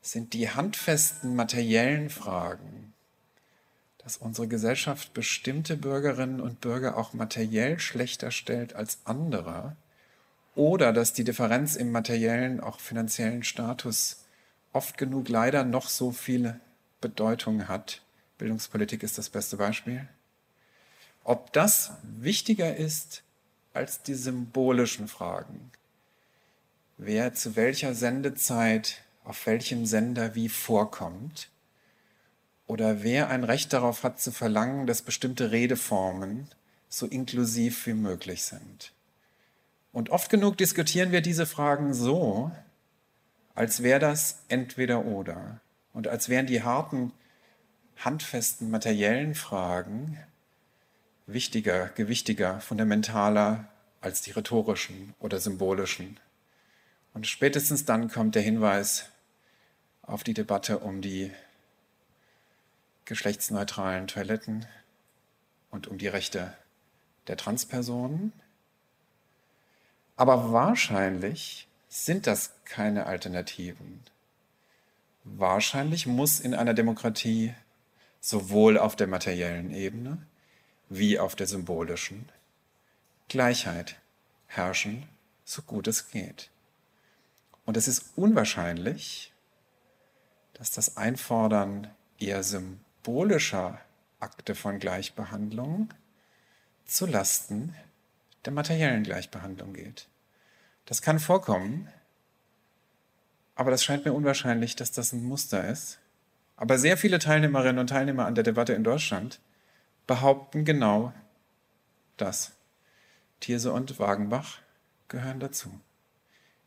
sind die handfesten materiellen Fragen, dass unsere Gesellschaft bestimmte Bürgerinnen und Bürger auch materiell schlechter stellt als andere oder dass die Differenz im materiellen, auch finanziellen Status oft genug leider noch so viel Bedeutung hat. Bildungspolitik ist das beste Beispiel. Ob das wichtiger ist als die symbolischen Fragen. Wer zu welcher Sendezeit auf welchem Sender wie vorkommt oder wer ein Recht darauf hat zu verlangen, dass bestimmte Redeformen so inklusiv wie möglich sind. Und oft genug diskutieren wir diese Fragen so, als wäre das entweder oder und als wären die harten, handfesten, materiellen Fragen wichtiger, gewichtiger, fundamentaler als die rhetorischen oder symbolischen. Und spätestens dann kommt der Hinweis auf die Debatte um die geschlechtsneutralen Toiletten und um die Rechte der Transpersonen. Aber wahrscheinlich sind das keine Alternativen. Wahrscheinlich muss in einer Demokratie sowohl auf der materiellen Ebene wie auf der symbolischen Gleichheit herrschen, so gut es geht. Und es ist unwahrscheinlich, dass das Einfordern eher symbolischer Akte von Gleichbehandlung zu Lasten der materiellen Gleichbehandlung geht. Das kann vorkommen, aber das scheint mir unwahrscheinlich, dass das ein Muster ist. Aber sehr viele Teilnehmerinnen und Teilnehmer an der Debatte in Deutschland behaupten genau das. Thierse und Wagenbach gehören dazu.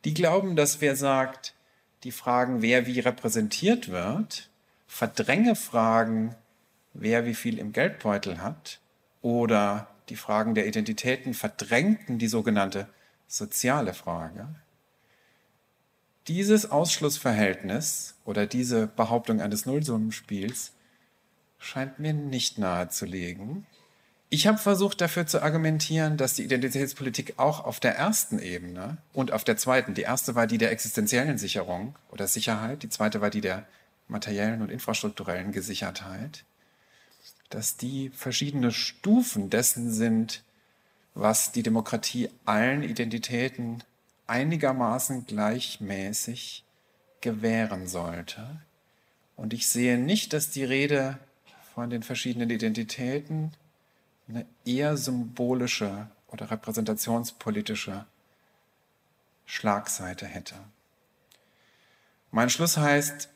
Die glauben, dass wer sagt, die Fragen, wer wie repräsentiert wird, verdränge Fragen, wer wie viel im Geldbeutel hat, oder die Fragen der Identitäten verdrängten die sogenannte soziale Frage. Dieses Ausschlussverhältnis oder diese Behauptung eines Nullsummenspiels scheint mir nicht nahezulegen. Ich habe versucht dafür zu argumentieren, dass die Identitätspolitik auch auf der ersten Ebene und auf der zweiten, die erste war die der existenziellen Sicherung oder Sicherheit, die zweite war die der materiellen und infrastrukturellen Gesichertheit, dass die verschiedene Stufen dessen sind, was die Demokratie allen Identitäten einigermaßen gleichmäßig gewähren sollte. Und ich sehe nicht, dass die Rede von den verschiedenen Identitäten eine eher symbolische oder repräsentationspolitische Schlagseite hätte. Mein Schluss heißt,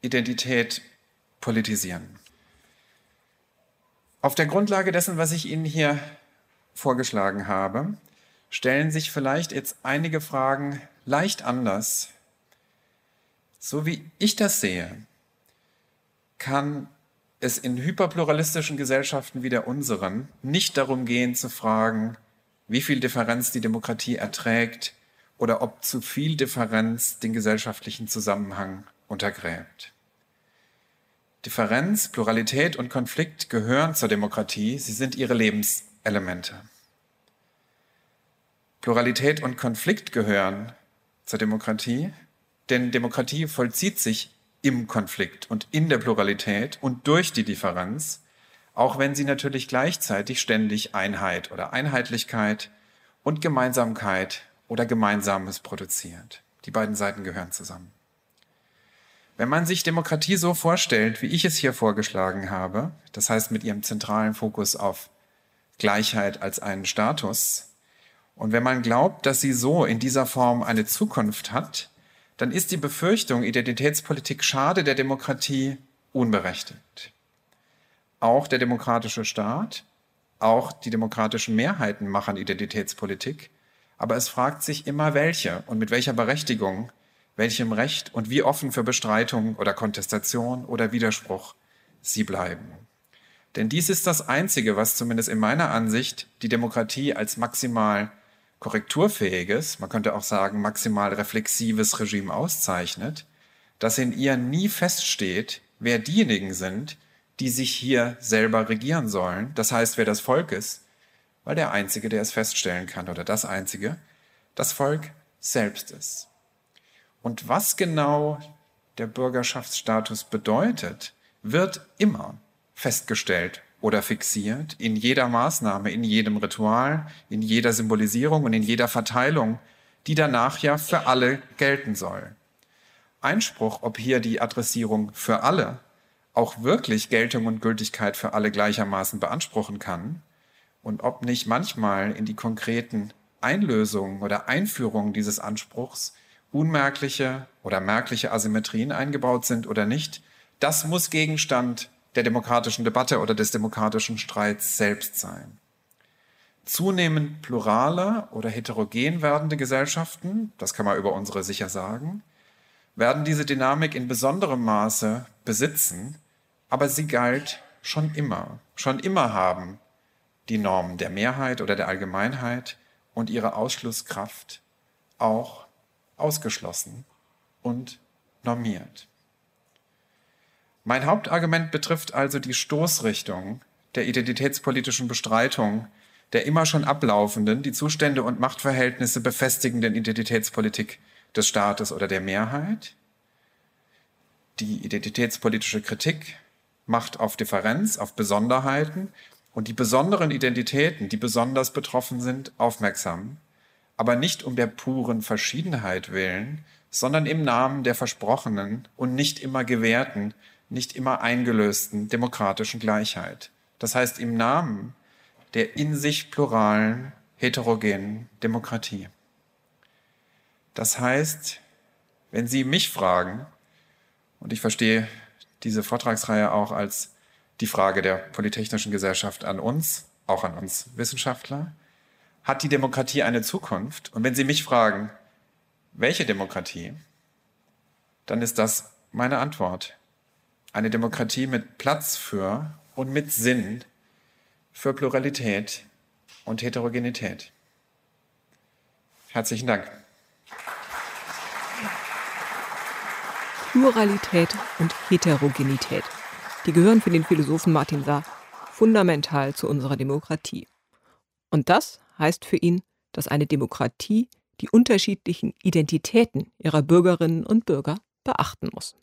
Identität politisieren. Auf der Grundlage dessen, was ich Ihnen hier vorgeschlagen habe, stellen sich vielleicht jetzt einige Fragen leicht anders. So wie ich das sehe, kann es in hyperpluralistischen Gesellschaften wie der unseren nicht darum gehen zu fragen, wie viel Differenz die Demokratie erträgt oder ob zu viel Differenz den gesellschaftlichen Zusammenhang untergräbt. Differenz, Pluralität und Konflikt gehören zur Demokratie, sie sind ihre Lebenselemente. Pluralität und Konflikt gehören zur Demokratie, denn Demokratie vollzieht sich im Konflikt und in der Pluralität und durch die Differenz, auch wenn sie natürlich gleichzeitig ständig Einheit oder Einheitlichkeit und Gemeinsamkeit oder Gemeinsames produziert. Die beiden Seiten gehören zusammen. Wenn man sich Demokratie so vorstellt, wie ich es hier vorgeschlagen habe, das heißt mit ihrem zentralen Fokus auf Gleichheit als einen Status, und wenn man glaubt, dass sie so in dieser Form eine Zukunft hat, dann ist die Befürchtung, Identitätspolitik schade der Demokratie unberechtigt. Auch der demokratische Staat, auch die demokratischen Mehrheiten machen Identitätspolitik, aber es fragt sich immer welche und mit welcher Berechtigung, welchem Recht und wie offen für Bestreitung oder Kontestation oder Widerspruch sie bleiben. Denn dies ist das Einzige, was zumindest in meiner Ansicht die Demokratie als maximal korrekturfähiges, man könnte auch sagen maximal reflexives Regime auszeichnet, dass in ihr nie feststeht, wer diejenigen sind, die sich hier selber regieren sollen, das heißt, wer das Volk ist, weil der Einzige, der es feststellen kann, oder das Einzige, das Volk selbst ist. Und was genau der Bürgerschaftsstatus bedeutet, wird immer festgestellt oder fixiert in jeder Maßnahme, in jedem Ritual, in jeder Symbolisierung und in jeder Verteilung, die danach ja für alle gelten soll. Einspruch, ob hier die Adressierung für alle auch wirklich Geltung und Gültigkeit für alle gleichermaßen beanspruchen kann und ob nicht manchmal in die konkreten Einlösungen oder Einführungen dieses Anspruchs unmerkliche oder merkliche Asymmetrien eingebaut sind oder nicht, das muss Gegenstand der demokratischen Debatte oder des demokratischen Streits selbst sein. Zunehmend plurale oder heterogen werdende Gesellschaften, das kann man über unsere sicher sagen, werden diese Dynamik in besonderem Maße besitzen, aber sie galt schon immer. Schon immer haben die Normen der Mehrheit oder der Allgemeinheit und ihre Ausschlusskraft auch ausgeschlossen und normiert. Mein Hauptargument betrifft also die Stoßrichtung der identitätspolitischen Bestreitung der immer schon ablaufenden, die Zustände und Machtverhältnisse befestigenden Identitätspolitik des Staates oder der Mehrheit. Die identitätspolitische Kritik macht auf Differenz, auf Besonderheiten und die besonderen Identitäten, die besonders betroffen sind, aufmerksam, aber nicht um der puren Verschiedenheit willen, sondern im Namen der versprochenen und nicht immer gewährten nicht immer eingelösten demokratischen Gleichheit. Das heißt im Namen der in sich pluralen, heterogenen Demokratie. Das heißt, wenn Sie mich fragen, und ich verstehe diese Vortragsreihe auch als die Frage der Polytechnischen Gesellschaft an uns, auch an uns Wissenschaftler, hat die Demokratie eine Zukunft? Und wenn Sie mich fragen, welche Demokratie, dann ist das meine Antwort eine Demokratie mit Platz für und mit Sinn für Pluralität und Heterogenität. Herzlichen Dank. Pluralität und Heterogenität. Die gehören für den Philosophen Martin Saar fundamental zu unserer Demokratie. Und das heißt für ihn, dass eine Demokratie die unterschiedlichen Identitäten ihrer Bürgerinnen und Bürger beachten muss.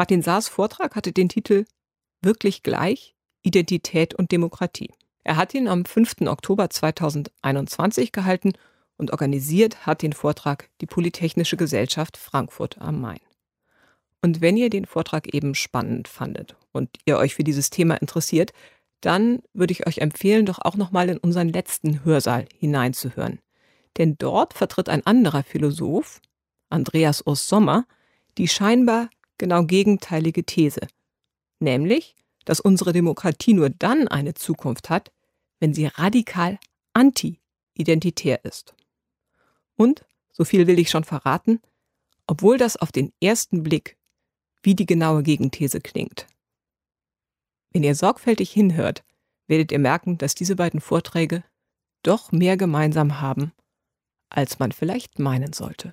Martin Saars Vortrag hatte den Titel Wirklich gleich, Identität und Demokratie. Er hat ihn am 5. Oktober 2021 gehalten Und organisiert hat den Vortrag die Polytechnische Gesellschaft Frankfurt am Main. Und wenn ihr den Vortrag eben spannend fandet und ihr euch für dieses Thema interessiert, dann würde ich euch empfehlen, doch auch nochmal in unseren letzten Hörsaal hineinzuhören. Denn dort vertritt ein anderer Philosoph, Andreas Urs Sommer, die scheinbar genau gegenteilige These. Nämlich, dass unsere Demokratie nur dann eine Zukunft hat, wenn sie radikal anti-identitär ist. Und, so viel will ich schon verraten, obwohl das auf den ersten Blick wie die genaue Gegenthese klingt. Wenn ihr sorgfältig hinhört, werdet ihr merken, dass diese beiden Vorträge doch mehr gemeinsam haben, als man vielleicht meinen sollte.